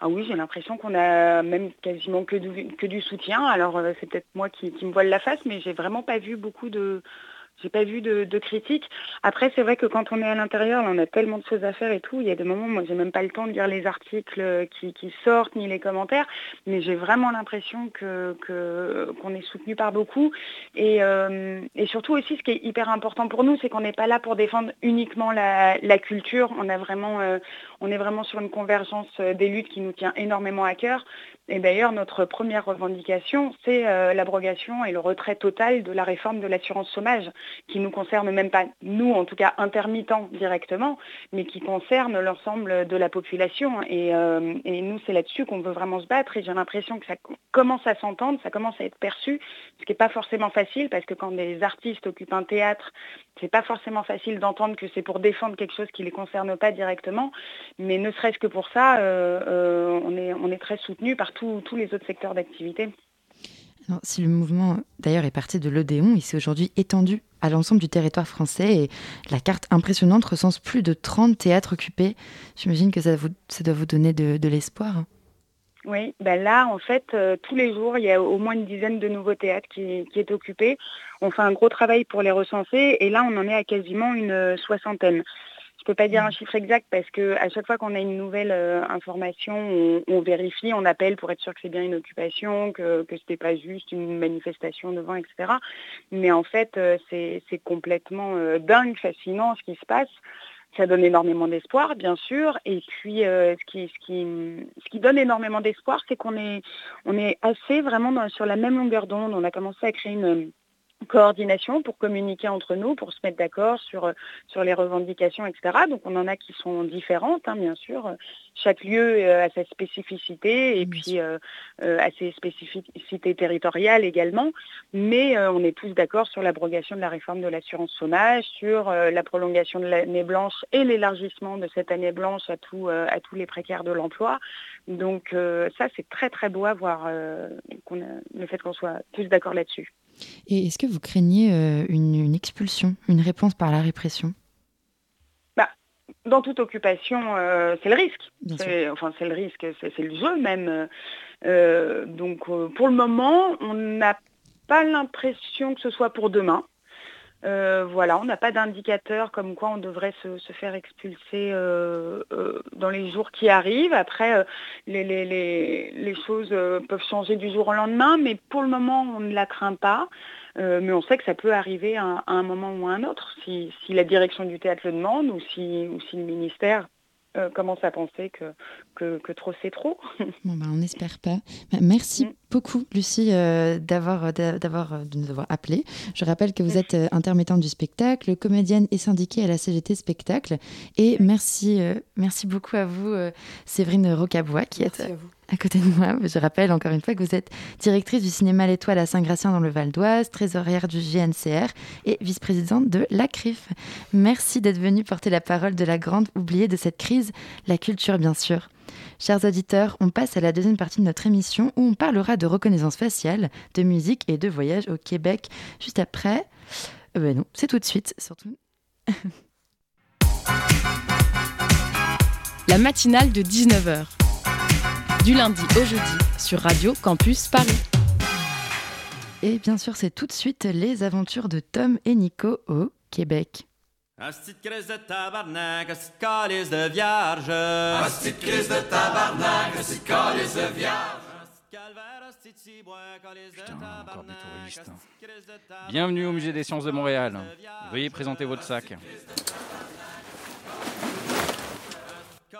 Ah oui, j'ai l'impression qu'on a même quasiment que du, soutien. Alors euh, c'est peut-être moi qui, me voile la face, mais j'ai vraiment pas vu beaucoup de, j'ai pas vu de, critiques. Après, c'est vrai que quand on est à l'intérieur, on a tellement de choses à faire et tout. Il y a des moments, moi, j'ai même pas le temps de lire les articles qui, qui sortent ni les commentaires, mais j'ai vraiment l'impression que qu'on est soutenu par beaucoup. Et, euh, et surtout aussi, ce qui est hyper important pour nous, c'est qu'on n'est pas là pour défendre uniquement la, culture. On a vraiment, euh, on est vraiment sur une convergence des luttes qui nous tient énormément à cœur. Et d'ailleurs, notre première revendication, c'est euh, l'abrogation et le retrait total de la réforme de l'assurance chômage, qui nous concerne même pas nous, en tout cas intermittents directement, mais qui concerne l'ensemble de la population. Et, euh, nous, c'est là-dessus qu'on veut vraiment se battre. Et j'ai l'impression que ça commence à s'entendre, ça commence à être perçu, ce qui n'est pas forcément facile, parce que quand des artistes occupent un théâtre, c'est pas forcément facile d'entendre que c'est pour défendre quelque chose qui ne les concerne pas directement. Mais ne serait-ce que pour ça, euh, on, est, on est très soutenu par tous les autres secteurs d'activité. si le mouvement d'ailleurs est parti de l'Odéon, il s'est aujourd'hui étendu à l'ensemble du territoire français et la carte impressionnante recense plus de 30 théâtres occupés. J'imagine que ça, vous, ça doit vous donner de, l'espoir. Oui, ben là, en fait, euh, tous les jours, il y a au moins une dizaine de nouveaux théâtres qui, qui, est occupé. On fait un gros travail pour les recenser et là, on en est à quasiment une soixantaine peux pas dire un chiffre exact parce que à chaque fois qu'on a une nouvelle euh, information, on, vérifie, on appelle pour être sûr que c'est bien une occupation, que, que ce n'était pas juste une manifestation devant, etc. Mais en fait, euh, c'est complètement euh, dingue, fascinant ce qui se passe. Ça donne énormément d'espoir, bien sûr. Et puis, ce, qui, ce, qui, ce qui donne énormément d'espoir, c'est qu'on est, on est assez vraiment sur la même longueur d'onde. On a commencé à créer une coordination pour communiquer entre nous, pour se mettre d'accord sur, sur les revendications, etc. Donc on en a qui sont différentes, hein, bien sûr. Chaque lieu euh, a sa spécificité et puis euh, euh, a ses spécificités territoriales également. Mais on est tous d'accord sur l'abrogation de la réforme de l'assurance chômage, sur la prolongation de l'année blanche et l'élargissement de cette année blanche à, tout, à tous les précaires de l'emploi. Donc ça, c'est très très beau à voir le fait qu'on soit tous d'accord là-dessus. Et est-ce que vous craignez euh, une, expulsion, une réponse par la répression? Bah, dans toute occupation, c'est le risque. Enfin, c'est le risque, c'est le jeu même. donc, pour le moment, on n'a pas l'impression que ce soit pour demain. Euh, voilà, on n'a pas d'indicateur comme quoi on devrait se, faire expulser euh, euh, dans les jours qui arrivent. Après, les, choses peuvent changer du jour au lendemain, mais pour le moment, on ne la craint pas. mais on sait que ça peut arriver à, un moment ou à un autre, si, la direction du théâtre le demande ou si, ou si le ministère euh, commence à penser que, que, trop c'est trop. bon, ben, on n'espère pas. Bah, merci mm. beaucoup, Lucie, euh, d'avoir, euh, d'avoir, de nous avoir appelé. Je rappelle que vous êtes intermittente du spectacle, comédienne et syndiquée à la CGT Spectacle. Et merci, merci beaucoup à vous, Séverine Rocabois, qui est à côté de moi. Je rappelle encore une fois que vous êtes directrice du cinéma L'Étoile à Saint-Gratien dans le Val d'Oise, trésorière du GNCR et vice-présidente de la CRIF. Merci d'être venue porter la parole de la grande oubliée de cette crise, la culture bien sûr. Chers auditeurs, on passe à la deuxième partie de notre émission où on parlera de reconnaissance faciale, de musique et de voyage au Québec. Juste après, euh, ben non, c'est tout de suite, surtout. la matinale de 19h du lundi au jeudi sur Radio Campus Paris. Et bien sûr, c'est tout de suite les aventures de Tom et Nico au Québec. Un petite crise de tabarnak, un petit calice de vierge. Un petit crise de tabarnak, un petit calice de vierge. Putain, encore des touristes. Bienvenue au Musée des sciences de Montréal. Veuillez présenter votre sac.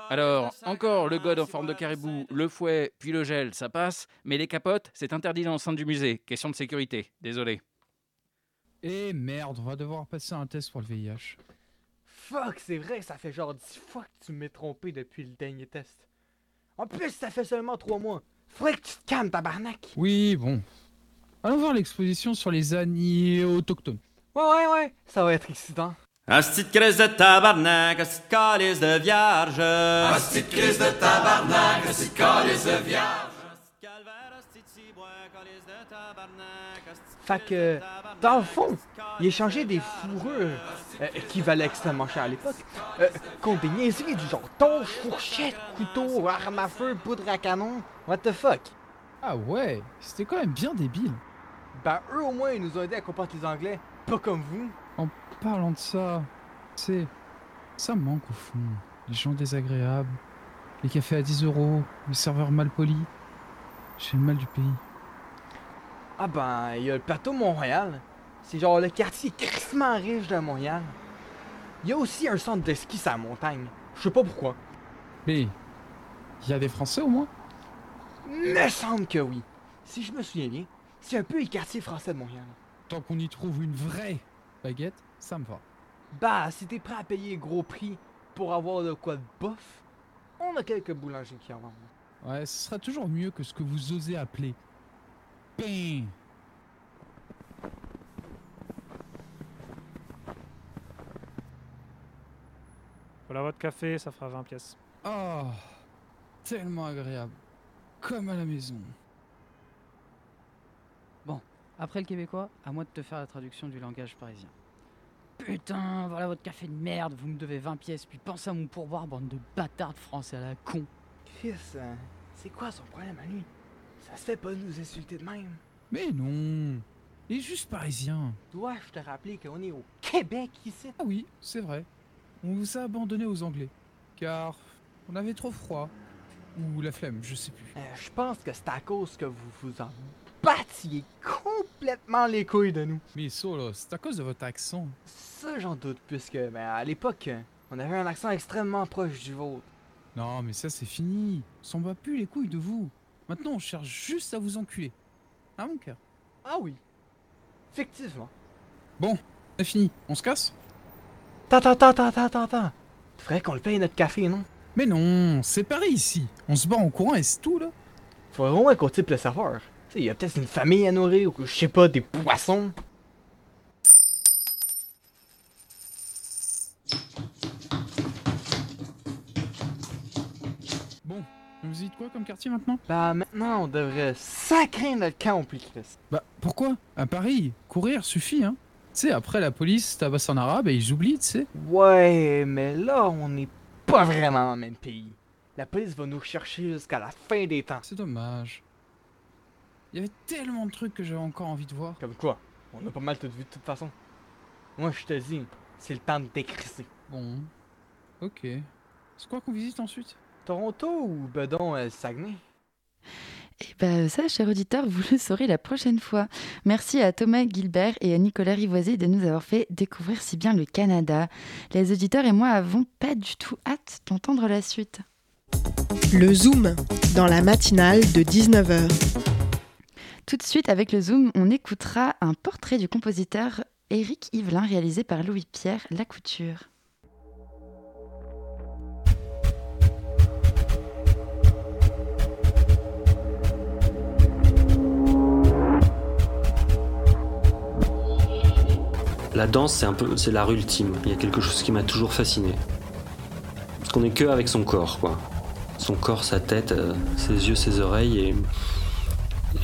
Alors, encore le god en forme de caribou, le fouet, puis le gel, ça passe, mais les capotes, c'est interdit dans l'enceinte du musée. Question de sécurité, désolé. Eh merde, on va devoir passer un test pour le VIH. Fuck, c'est vrai, ça fait genre 10 fois que tu m'es trompé depuis le dernier test. En plus, ça fait seulement 3 mois. Faudrait que tu te calmes, tabarnak. Oui, bon. Allons voir l'exposition sur les années autochtones. Ouais, ouais, ouais, ça va être excitant. Un petit crise de tabarnak, un petit calice de vierge. Un petit crise de tabarnak, un petit calice de vierge. Fait que, dans le fond, il échangeait des fourrures euh, qui valaient extrêmement cher à l'époque euh, contre des niaiseries du genre torche, fourchette, couteau, arme à feu, poudre à canon. What the fuck? Ah ouais, c'était quand même bien débile. Ben, eux au moins, ils nous ont aidé à comprendre les Anglais, pas comme vous. Parlant de ça, c'est. Ça manque au fond. Les gens désagréables, les cafés à 10 euros, les serveurs mal polis. J'ai le mal du pays. Ah ben, il y a le plateau Montréal. C'est genre le quartier crissement riche de Montréal. Il y a aussi un centre de ski sur la montagne. Je sais pas pourquoi. Mais, il y a des Français au moins? Me semble que oui. Si je me souviens bien, c'est un peu le quartier français de Montréal. Tant qu'on y trouve une vraie baguette, ça me va. Bah, si t'es prêt à payer gros prix pour avoir de quoi de bof, on a quelques boulangers qui en vendent. Ouais, ce sera toujours mieux que ce que vous osez appeler pain. Voilà votre café, ça fera 20 pièces. Oh, tellement agréable. Comme à la maison. Bon, après le québécois, à moi de te faire la traduction du langage parisien. Putain, voilà votre café de merde, vous me devez 20 pièces, puis pensez à mon pourboire, bande de bâtards français à la con. Chris, c'est quoi son problème à lui? Ça se fait pas de nous insulter de même. Mais non, il est juste parisien. Dois-je te rappeler qu'on est au Québec ici? Ah oui, c'est vrai. On vous a abandonné aux Anglais, car on avait trop froid. Ou la flemme, je sais plus. Euh, je pense que c'est à cause que vous vous en battiez complètement les couilles de nous. Mais ça, là, c'est à cause de votre accent. Ça, j'en doute, puisque ben, à l'époque, on avait un accent extrêmement proche du vôtre. Non, mais ça, c'est fini. On s'en bat plus les couilles de vous. Maintenant, on cherche juste à vous enculer. Ah, mon cœur? Ah oui. Effectivement. Bon, c'est fini. On se casse? Attends, attends, attends, attends, attends. Faudrait qu'on le paye notre café, non? Mais non, c'est pareil ici. On se bat en courant et c'est tout, là. Faudrait au moins qu'on type le serveur. Il y a peut-être une famille à nourrir ou je sais pas, des poissons. Bon, vous dites quoi comme quartier maintenant? Bah maintenant on devrait sacrer notre camp plus Bah pourquoi? À Paris, courir suffit hein sais, après la police tabasse en arabe et ils oublient, tu sais. Ouais, mais là, on n'est pas vraiment dans le même pays. La police va nous chercher jusqu'à la fin des temps. C'est dommage. Il y avait tellement de trucs que j'avais encore envie de voir. Comme quoi On a pas mal tout vu de toute façon. Moi, je te dis, c'est le temps de décrisser. Bon. Ok. C'est quoi qu'on visite ensuite? Toronto ou Bedon, euh, Saguenay? Eh bien ça, cher auditeur, vous le saurez la prochaine fois. Merci à Thomas Gilbert et à Nicolas Rivoisier de nous avoir fait découvrir si bien le Canada. Les auditeurs et moi avons pas du tout hâte d'entendre la suite. Le Zoom, dans la matinale de 19h. Tout de suite, avec le Zoom, on écoutera un portrait du compositeur Éric Yvelin réalisé par Louis-Pierre Lacouture. La danse, c'est un peu, l'art ultime. Il y a quelque chose qui m'a toujours fasciné. Parce qu'on est que avec son corps, quoi. Son corps, sa tête, euh, ses yeux, ses oreilles, et,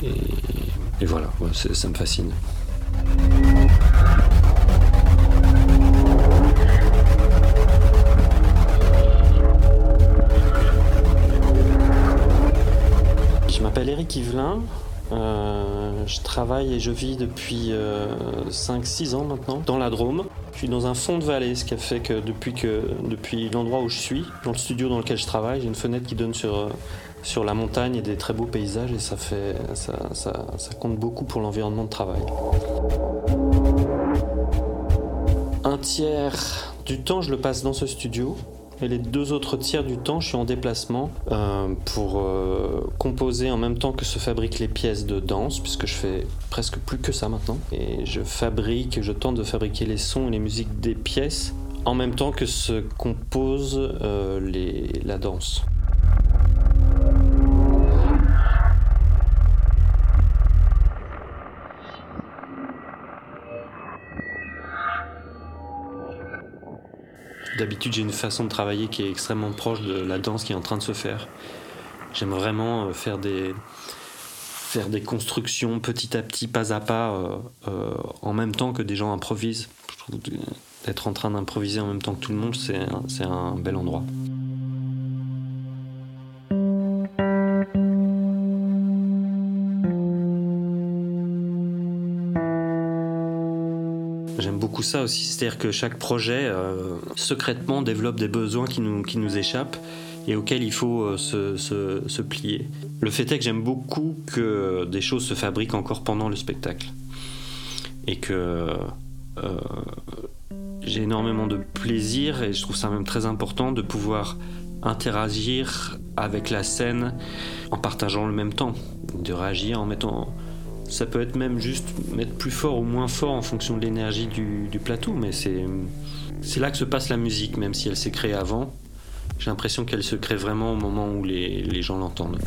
et, voilà, ça me fascine. Je m'appelle Eric Yvelin, euh, je travaille et je vis depuis 5-6 euh, ans maintenant dans la Drôme. Je suis dans un fond de vallée, ce qui a fait que depuis, l'endroit où je suis, dans le studio dans lequel je travaille, j'ai une fenêtre qui donne sur, euh, sur la montagne et des très beaux paysages et ça, fait, ça, compte beaucoup pour l'environnement de travail. Un tiers du temps, je le passe dans ce studio et les deux autres tiers du temps, je suis en déplacement euh, pour euh, composer en même temps que se fabriquent les pièces de danse, puisque je fais presque plus que ça maintenant. Et je fabrique, je tente de fabriquer les sons et les musiques des pièces en même temps que se compose euh, la danse. D'habitude, j'ai une façon de travailler qui est extrêmement proche de la danse qui est en train de se faire. J'aime vraiment euh, faire des, faire des constructions petit à petit, pas à pas, euh, euh, en même temps que des gens improvisent. Je trouve d'être en train d'improviser en même temps que tout le monde, c'est un bel endroit. Ça aussi, c'est-à-dire que chaque projet euh, secrètement développe des besoins qui nous, qui nous échappent et auxquels il faut euh, se, se, plier. Le fait est que j'aime beaucoup que des choses se fabriquent encore pendant le spectacle. Et que euh, j'ai énormément de plaisir et je trouve ça même très important de pouvoir interagir avec la scène en partageant le même temps, de réagir en mettant ça peut être même juste mettre plus fort ou moins fort en fonction de l'énergie du, plateau, mais c'est, là que se passe la musique, même si elle s'est créée avant. J'ai l'impression qu'elle se crée vraiment au moment où les gens l'entendent.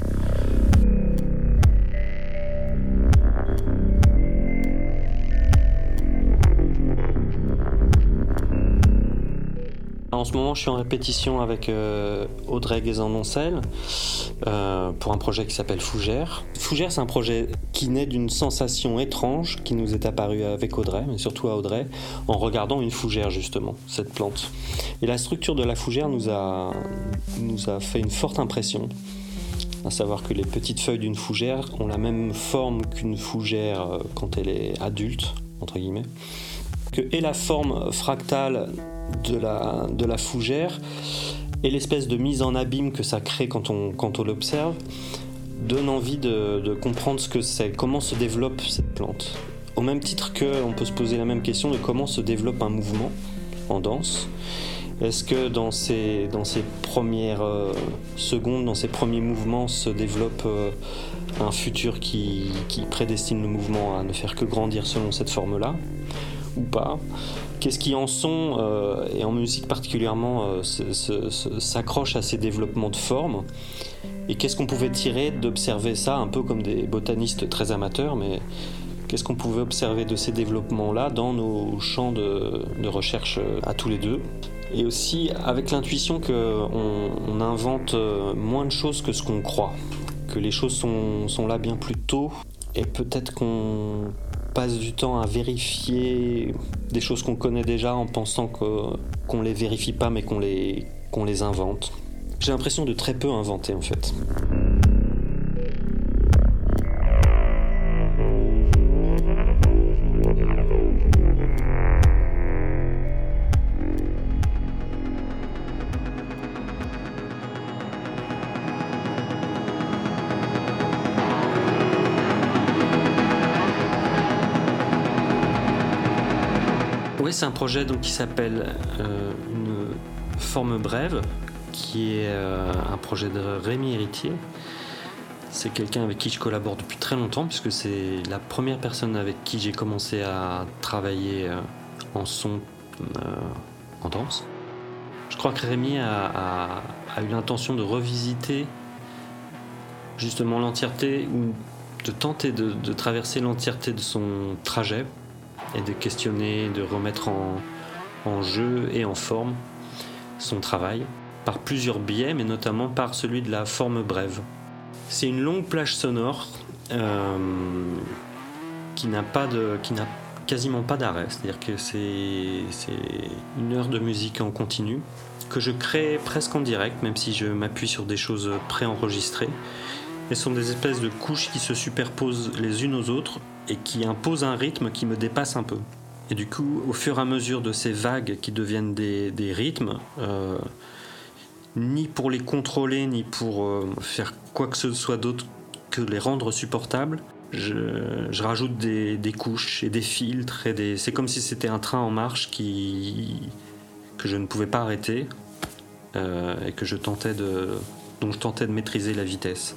En ce moment, je suis en répétition avec euh, Audrey Guézan-Noncel euh, pour un projet qui s'appelle Fougère. Fougère, c'est un projet qui naît d'une sensation étrange qui nous est apparue avec Audrey, mais surtout à Audrey, en regardant une fougère justement, cette plante. Et la structure de la fougère nous a, nous a fait une forte impression. À savoir que les petites feuilles d'une fougère ont la même forme qu'une fougère euh, quand elle est adulte, entre guillemets. Que, et la forme fractale de la, fougère et l'espèce de mise en abîme que ça crée quand on, l'observe donne envie de, comprendre ce que c'est, comment se développe cette plante. Au même titre qu'on peut se poser la même question de comment se développe un mouvement en danse. Est-ce que dans ces, dans premières euh, secondes, dans ces premiers mouvements, se développe euh, un futur qui, qui prédestine le mouvement à ne faire que grandir selon cette forme-là? Ou pas. Qu'est-ce qui en son, euh, et en musique particulièrement, euh, s'accroche à ces développements de forme Et qu'est-ce qu'on pouvait tirer d'observer ça, un peu comme des botanistes très amateurs, mais qu'est-ce qu'on pouvait observer de ces développements-là dans nos champs de, recherche euh, à tous les deux? Et aussi avec l'intuition qu'on on invente moins de choses que ce qu'on croit, que les choses sont, sont là bien plus tôt et peut-être qu'on passe du temps à vérifier des choses qu'on connaît déjà en pensant qu'on ne les vérifie pas mais qu'on les, qu'on les invente. J'ai l'impression de très peu inventer en fait. C'est un projet qui s'appelle euh, une forme brève, qui est euh, un projet de Rémi Héritier. C'est quelqu'un avec qui je collabore depuis très longtemps, puisque c'est la première personne avec qui j'ai commencé à travailler euh, en son, en danse. Je crois que Rémi a, eu l'intention de revisiter justement l'entièreté, ou de tenter de traverser l'entièreté de son trajet et de questionner, de remettre en, jeu et en forme son travail par plusieurs biais, mais notamment par celui de la forme brève. C'est une longue plage sonore euh, qui n'a pas qui n'a quasiment pas d'arrêt, c'est-à-dire que c'est une heure de musique en continu que je crée presque en direct, même si je m'appuie sur des choses préenregistrées. Ce sont des espèces de couches qui se superposent les unes aux autres et qui impose un rythme qui me dépasse un peu. Et du coup, au fur et à mesure de ces vagues qui deviennent des, rythmes, euh, ni pour les contrôler, ni pour euh, faire quoi que ce soit d'autre que les rendre supportables, je, rajoute des, couches et des filtres. Et C'est comme si c'était un train en marche qui, que je ne pouvais pas arrêter euh, et que je tentais de, dont je tentais de maîtriser la vitesse.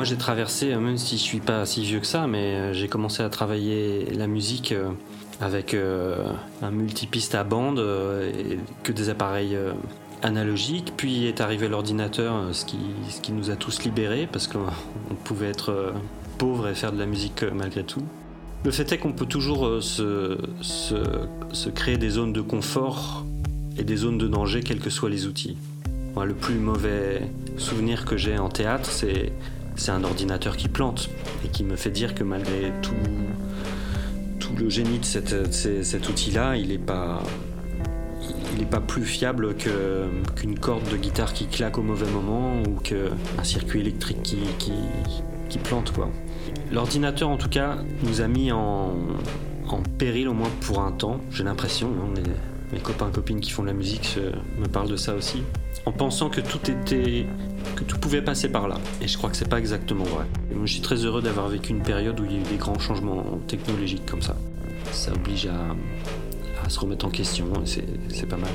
Moi j'ai traversé, euh, même si je suis pas si vieux que ça, mais euh, j'ai commencé à travailler la musique euh, avec un multipiste à bande et que des appareils analogiques. Puis est arrivé l'ordinateur, ce qui, ce qui nous a tous libérés parce qu'on pouvait être pauvre et faire de la musique malgré tout. Le fait est qu'on peut toujours se, se, se, créer des zones de confort et des zones de danger, quels que soient les outils. Moi, le plus mauvais souvenir que j'ai en théâtre, c'est c'est un ordinateur qui plante et qui me fait dire que malgré tout, tout le génie de cet outil-là, il n'est pas, il pas plus fiable qu'une corde de guitare qui claque au mauvais moment ou qu'un circuit électrique qui, plante. L'ordinateur, en tout cas, nous a mis en, péril au moins pour un temps, j'ai l'impression. Hein, mes copains copines qui font de la musique me parlent de ça aussi, en pensant que tout était, que tout pouvait passer par là. Et je crois que c'est pas exactement vrai. moi, je suis très heureux d'avoir vécu une période où il y a eu des grands changements technologiques comme ça. Ça oblige à, à se remettre en question, et c'est pas mal.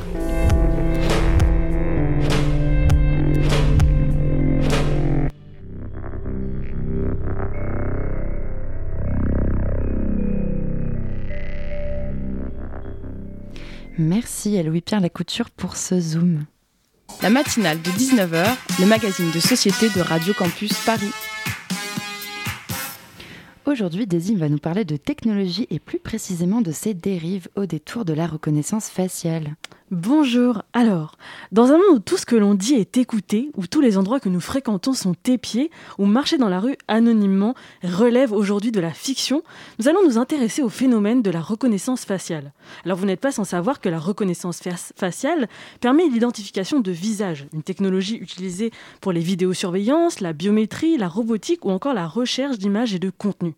Merci à Louis-Pierre Lacouture pour ce zoom. La matinale de 19h, le magazine de société de Radio Campus Paris. Aujourd'hui, Daisy va nous parler de technologie et plus précisément de ses dérives au détour de la reconnaissance faciale. Bonjour. Alors, dans un monde où tout ce que l'on dit est écouté, où tous les endroits que nous fréquentons sont épiés, où marcher dans la rue anonymement relève aujourd'hui de la fiction, nous allons nous intéresser au phénomène de la reconnaissance faciale. Alors, vous n'êtes pas sans savoir que la reconnaissance faciale permet l'identification de visage, une technologie utilisée pour les vidéosurveillances, la biométrie, la robotique ou encore la recherche d'images et de contenus.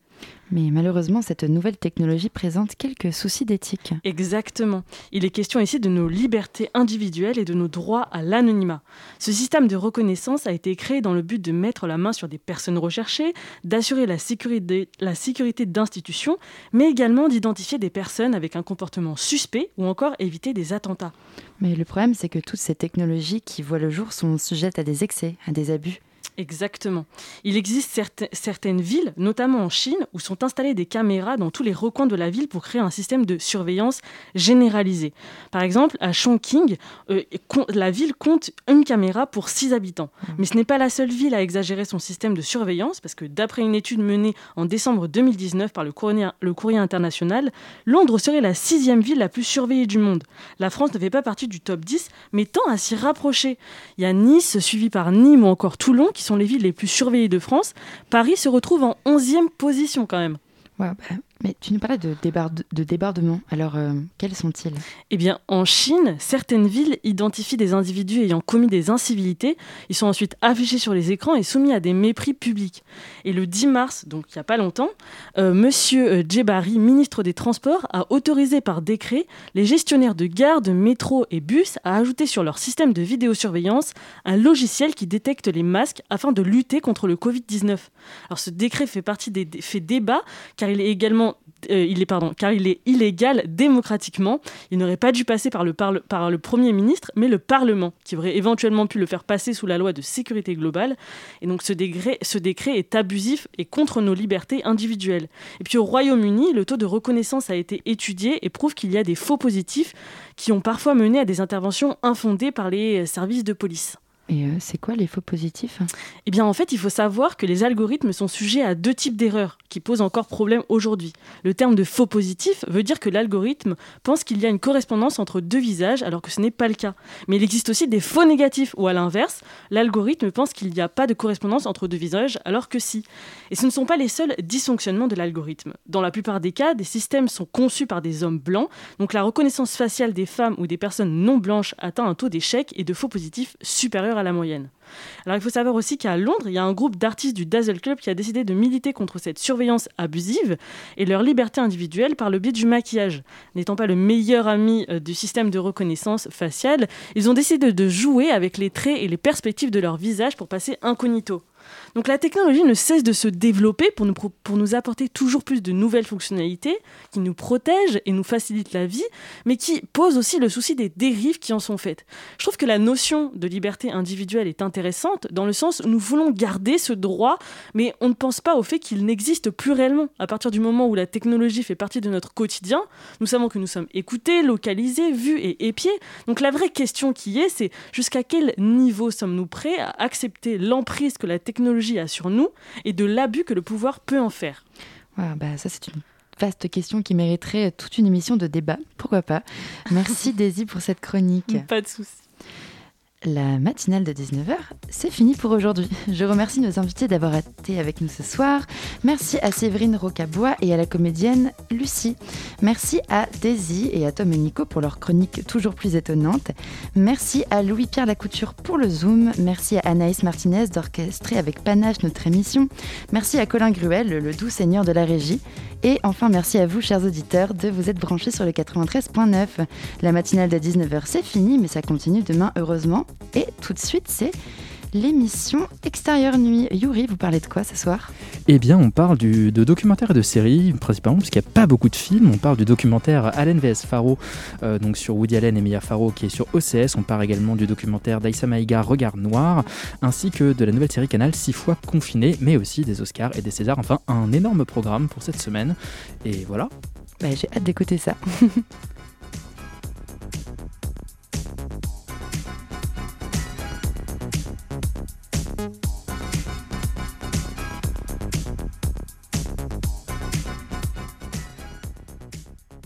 Mais malheureusement, cette nouvelle technologie présente quelques soucis d'éthique. Exactement. Il est question ici de nos libertés individuelles et de nos droits à l'anonymat. Ce système de reconnaissance a été créé dans le but de mettre la main sur des personnes recherchées, d'assurer la sécurité, la sécurité d'institutions, mais également d'identifier des personnes avec un comportement suspect ou encore éviter des attentats. Mais le problème, c'est que toutes ces technologies qui voient le jour sont sujettes à des excès, à des abus. Exactement. Il existe certaines villes, notamment en Chine, où sont installées des caméras dans tous les recoins de la ville pour créer un système de surveillance généralisé. Par exemple, à Chongqing, euh, la ville compte une caméra pour 6 habitants. Mmh. Mais ce n'est pas la seule ville à exagérer son système de surveillance, parce que d'après une étude menée en décembre 2019 par le courrier, le courrier international, Londres serait la sixième ville la plus surveillée du monde. La France ne fait pas partie du top 10, mais tend à s'y rapprocher. Il y a Nice, suivi par Nîmes ou encore Toulon, qui sont les villes les plus surveillées de France. Paris se retrouve en 11e position quand même. Ouais, bah, mais tu nous parlais de, de débordements. Alors, euh, quels sont-ils? Eh bien, en Chine, certaines villes identifient des individus ayant commis des incivilités. Ils sont ensuite affichés sur les écrans et soumis à des mépris publics. Et le 10 mars, donc il n'y a pas longtemps, euh, Monsieur euh, Djebari, ministre des Transports, a autorisé par décret les gestionnaires de gares, de métro et bus à ajouter sur leur système de vidéosurveillance un logiciel qui détecte les masques afin de lutter contre le Covid-19. Alors, ce décret fait partie des fait débat car il est également euh, il est, pardon, car il est illégal démocratiquement. Il n'aurait pas dû passer par le, par le Premier ministre, mais le Parlement, qui aurait éventuellement pu le faire passer sous la loi de sécurité globale. Et donc ce décret, ce décret est abusif et contre nos libertés individuelles. Et puis au Royaume-Uni, le taux de reconnaissance a été étudié et prouve qu'il y a des faux positifs qui ont parfois mené à des interventions infondées par les services de police. Et euh, c'est quoi les faux positifs? Eh bien, en fait, il faut savoir que les algorithmes sont sujets à deux types d'erreurs qui posent encore problème aujourd'hui. Le terme de faux positif veut dire que l'algorithme pense qu'il y a une correspondance entre deux visages alors que ce n'est pas le cas. Mais il existe aussi des faux négatifs ou à l'inverse, l'algorithme pense qu'il n'y a pas de correspondance entre deux visages alors que si. Et ce ne sont pas les seuls dysfonctionnements de l'algorithme. Dans la plupart des cas, des systèmes sont conçus par des hommes blancs, donc la reconnaissance faciale des femmes ou des personnes non blanches atteint un taux d'échec et de faux positifs supérieur à la moyenne. Alors il faut savoir aussi qu'à Londres, il y a un groupe d'artistes du Dazzle Club qui a décidé de militer contre cette surveillance abusive et leur liberté individuelle par le biais du maquillage. N'étant pas le meilleur ami euh, du système de reconnaissance faciale, ils ont décidé de jouer avec les traits et les perspectives de leur visage pour passer incognito. Donc la technologie ne cesse de se développer pour nous, pour nous apporter toujours plus de nouvelles fonctionnalités qui nous protègent et nous facilitent la vie, mais qui posent aussi le souci des dérives qui en sont faites. Je trouve que la notion de liberté individuelle est intéressante dans le sens où nous voulons garder ce droit, mais on ne pense pas au fait qu'il n'existe plus réellement. À partir du moment où la technologie fait partie de notre quotidien, nous savons que nous sommes écoutés, localisés, vus et épiés. Donc la vraie question qui est, c'est jusqu'à quel niveau sommes-nous prêts à accepter l'emprise que la technologie technologie a sur nous et de l'abus que le pouvoir peut en faire bah Ça, c'est une vaste question qui mériterait toute une émission de débat. Pourquoi pas Merci Daisy pour cette chronique. Pas de souci. La matinale de 19h, c'est fini pour aujourd'hui. Je remercie nos invités d'avoir été avec nous ce soir. Merci à Séverine Rocabois et à la comédienne Lucie. Merci à Daisy et à Tom et Nico pour leur chronique toujours plus étonnante. Merci à Louis-Pierre Lacouture pour le Zoom. Merci à Anaïs Martinez d'orchestrer avec panache notre émission. Merci à Colin Gruel, le doux seigneur de la régie. Et enfin, merci à vous, chers auditeurs, de vous être branchés sur le 93.9. La matinale de 19h, c'est fini, mais ça continue demain, heureusement. Et tout de suite, c'est l'émission Extérieure Nuit. Yuri, vous parlez de quoi ce soir? Eh bien, on parle du, de documentaires et de séries, principalement, parce qu'il n'y a pas beaucoup de films. On parle du documentaire Allen vs Faro, euh, donc sur Woody Allen et Mia Faro, qui est sur OCS. On parle également du documentaire d'Aïssa Maïga, Regard Noir, ainsi que de la nouvelle série Canal 6 fois confiné, mais aussi des Oscars et des Césars. Enfin, un énorme programme pour cette semaine. Et voilà. Bah, j'ai hâte d'écouter ça.